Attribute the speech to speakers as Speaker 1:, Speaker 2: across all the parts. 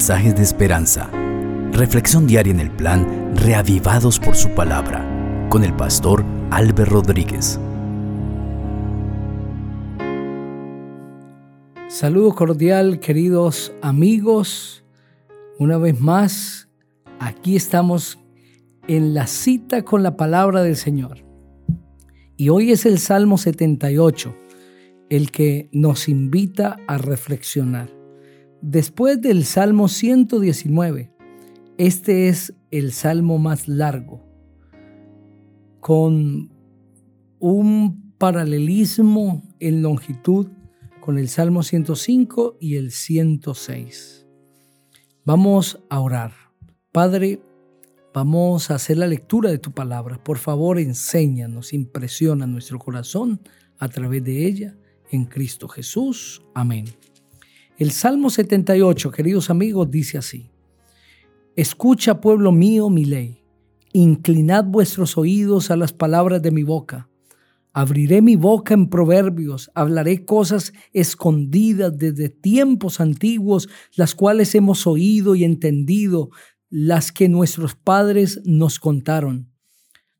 Speaker 1: mensajes de esperanza. Reflexión diaria en el plan Reavivados por su palabra con el pastor Álvaro Rodríguez.
Speaker 2: Saludo cordial, queridos amigos. Una vez más, aquí estamos en la cita con la palabra del Señor. Y hoy es el Salmo 78, el que nos invita a reflexionar. Después del Salmo 119, este es el Salmo más largo, con un paralelismo en longitud con el Salmo 105 y el 106. Vamos a orar. Padre, vamos a hacer la lectura de tu palabra. Por favor, enséñanos, impresiona nuestro corazón a través de ella. En Cristo Jesús. Amén. El Salmo 78, queridos amigos, dice así. Escucha, pueblo mío, mi ley. Inclinad vuestros oídos a las palabras de mi boca. Abriré mi boca en proverbios, hablaré cosas escondidas desde tiempos antiguos, las cuales hemos oído y entendido, las que nuestros padres nos contaron.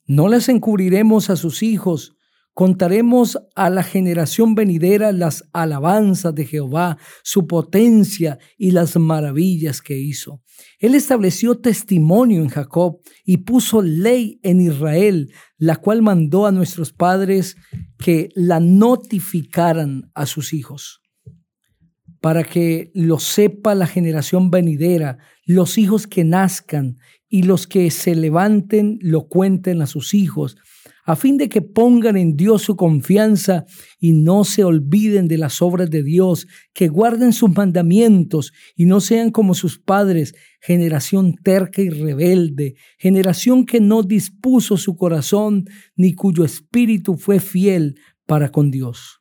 Speaker 2: No las encubriremos a sus hijos, Contaremos a la generación venidera las alabanzas de Jehová, su potencia y las maravillas que hizo. Él estableció testimonio en Jacob y puso ley en Israel, la cual mandó a nuestros padres que la notificaran a sus hijos, para que lo sepa la generación venidera, los hijos que nazcan y los que se levanten lo cuenten a sus hijos a fin de que pongan en Dios su confianza y no se olviden de las obras de Dios, que guarden sus mandamientos y no sean como sus padres, generación terca y rebelde, generación que no dispuso su corazón ni cuyo espíritu fue fiel para con Dios.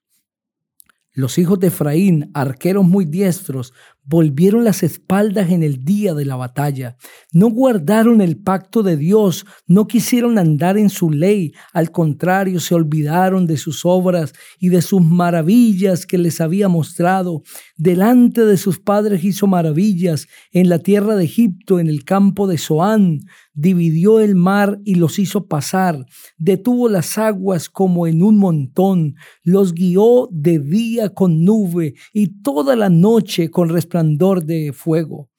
Speaker 2: Los hijos de Efraín, arqueros muy diestros, volvieron las espaldas en el día de la batalla. No guardaron el pacto de Dios, no quisieron andar en su ley, al contrario, se olvidaron de sus obras y de sus maravillas que les había mostrado. Delante de sus padres hizo maravillas en la tierra de Egipto, en el campo de Zoán dividió el mar y los hizo pasar, detuvo las aguas como en un montón, los guió de día con nube y toda la noche con resplandor de fuego.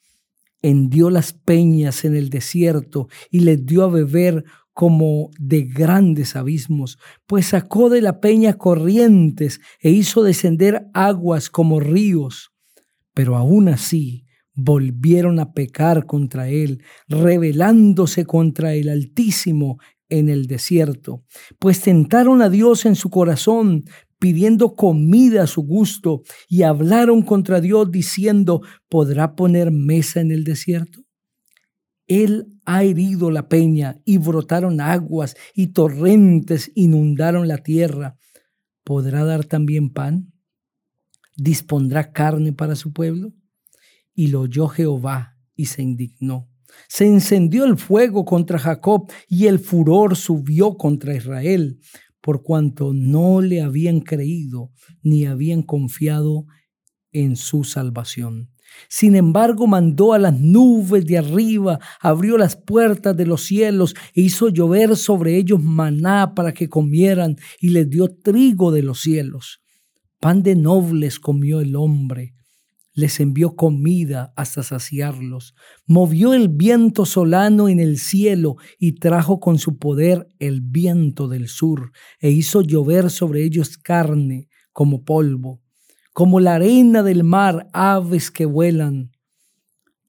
Speaker 2: Hendió las peñas en el desierto y les dio a beber como de grandes abismos, pues sacó de la peña corrientes e hizo descender aguas como ríos. Pero aún así, volvieron a pecar contra él, rebelándose contra el Altísimo en el desierto, pues tentaron a Dios en su corazón, pidiendo comida a su gusto, y hablaron contra Dios diciendo, ¿podrá poner mesa en el desierto? Él ha herido la peña y brotaron aguas y torrentes inundaron la tierra. ¿Podrá dar también pan? ¿Dispondrá carne para su pueblo? Y lo oyó Jehová y se indignó. Se encendió el fuego contra Jacob y el furor subió contra Israel, por cuanto no le habían creído ni habían confiado en su salvación. Sin embargo, mandó a las nubes de arriba, abrió las puertas de los cielos e hizo llover sobre ellos maná para que comieran y les dio trigo de los cielos. Pan de nobles comió el hombre les envió comida hasta saciarlos, movió el viento solano en el cielo y trajo con su poder el viento del sur, e hizo llover sobre ellos carne como polvo, como la arena del mar, aves que vuelan.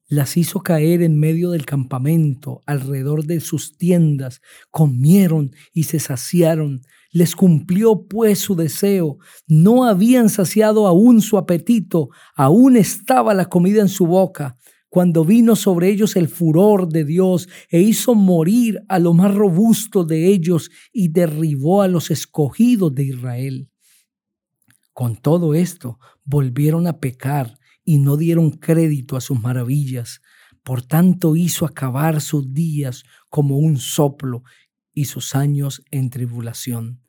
Speaker 2: Las hizo caer en medio del campamento, alrededor de sus tiendas, comieron y se saciaron, les cumplió pues su deseo. No habían saciado aún su apetito, aún estaba la comida en su boca, cuando vino sobre ellos el furor de Dios e hizo morir a lo más robusto de ellos y derribó a los escogidos de Israel. Con todo esto, volvieron a pecar y no dieron crédito a sus maravillas. Por tanto hizo acabar sus días como un soplo y sus años en tribulación.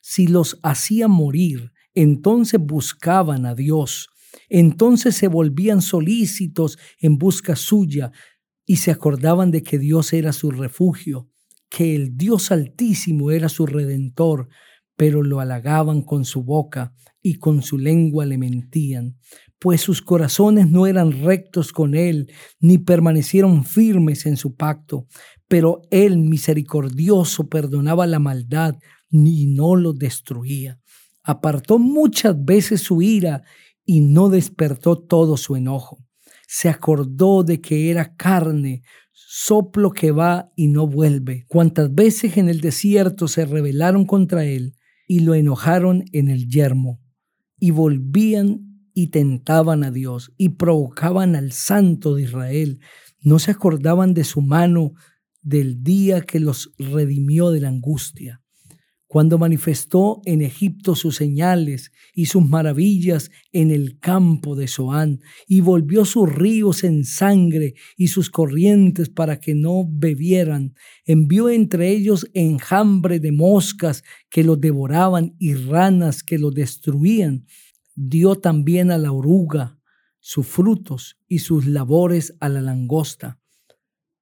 Speaker 2: Si los hacía morir, entonces buscaban a Dios Entonces se volvían solícitos en busca suya y se acordaban de que Dios era su refugio, que el Dios altísimo era su redentor, pero lo halagaban con su boca y con su lengua le mentían, pues sus corazones no eran rectos con él, ni permanecieron firmes en su pacto. Pero él, misericordioso, perdonaba la maldad, ni no lo destruía. Apartó muchas veces su ira y no despertó todo su enojo. Se acordó de que era carne, soplo que va y no vuelve. Cuantas veces en el desierto se rebelaron contra él y lo enojaron en el yermo, y volvían y tentaban a Dios y provocaban al Santo de Israel. No se acordaban de su mano del día que los redimió de la angustia, cuando manifestó en Egipto sus señales y sus maravillas en el campo de Zoán, y volvió sus ríos en sangre y sus corrientes para que no bebieran. Envió entre ellos enjambre de moscas que los devoraban y ranas que los destruían dio también a la oruga sus frutos y sus labores a la langosta.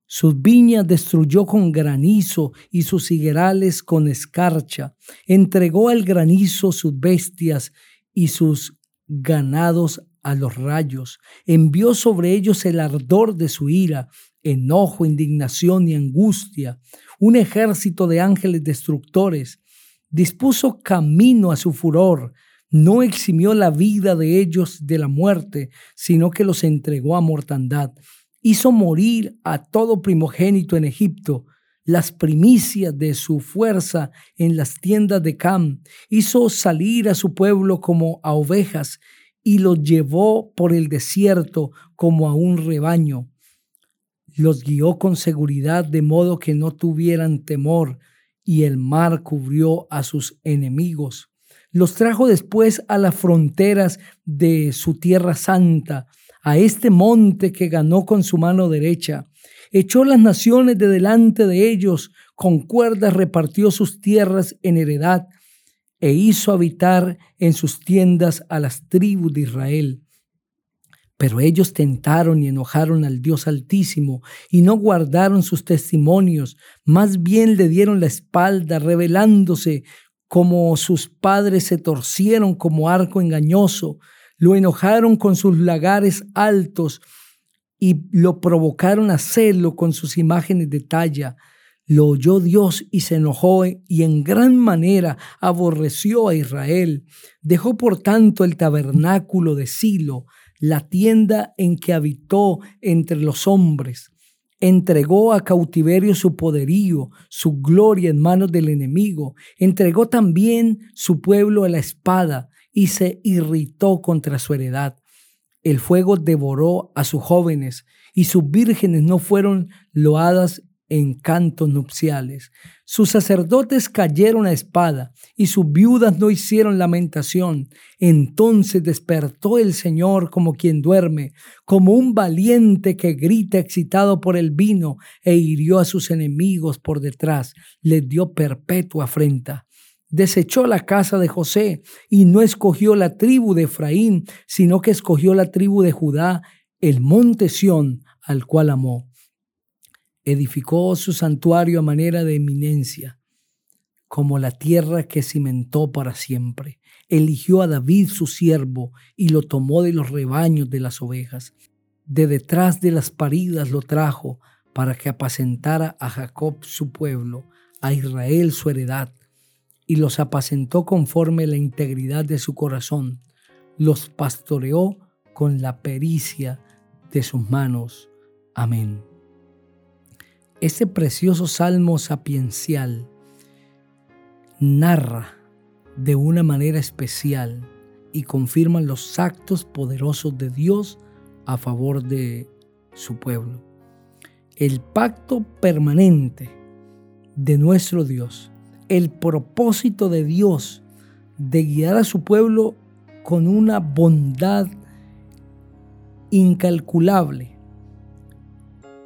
Speaker 2: Sus viñas destruyó con granizo y sus higuerales con escarcha. Entregó al granizo sus bestias y sus ganados a los rayos. Envió sobre ellos el ardor de su ira, enojo, indignación y angustia. Un ejército de ángeles destructores. Dispuso camino a su furor no eximió la vida de ellos de la muerte, sino que los entregó a mortandad. Hizo morir a todo primogénito en Egipto, las primicias de su fuerza en las tiendas de Cam. Hizo salir a su pueblo como a ovejas y los llevó por el desierto como a un rebaño. Los guió con seguridad de modo que no tuvieran temor y el mar cubrió a sus enemigos los trajo después a las fronteras de su tierra santa, a este monte que ganó con su mano derecha. Echó las naciones de delante de ellos, con cuerdas repartió sus tierras en heredad, e hizo habitar en sus tiendas a las tribus de Israel. Pero ellos tentaron y enojaron al Dios Altísimo y no guardaron sus testimonios, más bien le dieron la espalda, rebelándose como sus padres se torcieron como arco engañoso, lo enojaron con sus lagares altos y lo provocaron a celo con sus imágenes de talla. Lo oyó Dios y se enojó y en gran manera aborreció a Israel. Dejó por tanto el tabernáculo de Silo, la tienda en que habitó entre los hombres entregó a cautiverio su poderío, su gloria en manos del enemigo, entregó también su pueblo a la espada y se irritó contra su heredad. El fuego devoró a sus jóvenes y sus vírgenes no fueron loadas en cantos nupciales. Sus sacerdotes cayeron a espada y sus viudas no hicieron lamentación. Entonces despertó el Señor como quien duerme, como un valiente que grita excitado por el vino e hirió a sus enemigos por detrás, les dio perpetua afrenta. Desechó la casa de José y no escogió la tribu de Efraín, sino que escogió la tribu de Judá, el monte Sión, al cual amó edificó su santuario a manera de eminencia, como la tierra que cimentó para siempre. Eligió a David su siervo y lo tomó de los rebaños de las ovejas. De detrás de las paridas lo trajo para que apacentara a Jacob su pueblo, a Israel su heredad, y los apacentó conforme la integridad de su corazón. Los pastoreó con la pericia de sus manos. Amén. Ese precioso salmo sapiencial narra de una manera especial y confirma los actos poderosos de Dios a favor de su pueblo. El pacto permanente de nuestro Dios, el propósito de Dios de guiar a su pueblo con una bondad incalculable,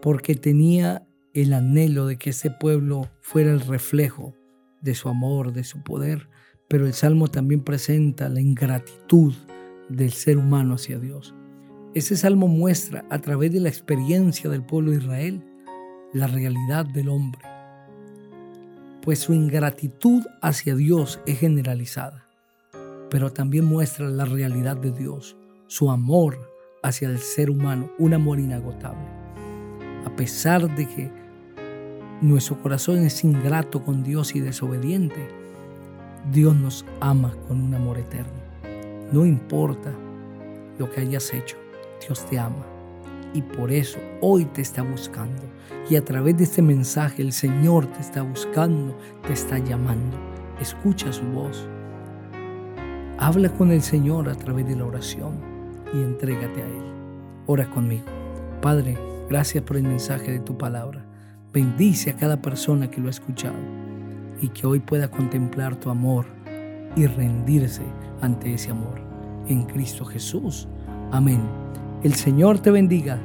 Speaker 2: porque tenía el anhelo de que ese pueblo fuera el reflejo de su amor, de su poder, pero el Salmo también presenta la ingratitud del ser humano hacia Dios. Ese salmo muestra a través de la experiencia del pueblo de Israel la realidad del hombre, pues su ingratitud hacia Dios es generalizada, pero también muestra la realidad de Dios, su amor hacia el ser humano, un amor inagotable. A pesar de que nuestro corazón es ingrato con Dios y desobediente, Dios nos ama con un amor eterno. No importa lo que hayas hecho, Dios te ama. Y por eso hoy te está buscando. Y a través de este mensaje el Señor te está buscando, te está llamando. Escucha su voz. Habla con el Señor a través de la oración y entrégate a Él. Ora conmigo. Padre, gracias por el mensaje de tu palabra. Bendice a cada persona que lo ha escuchado y que hoy pueda contemplar tu amor y rendirse ante ese amor. En Cristo Jesús. Amén. El Señor te bendiga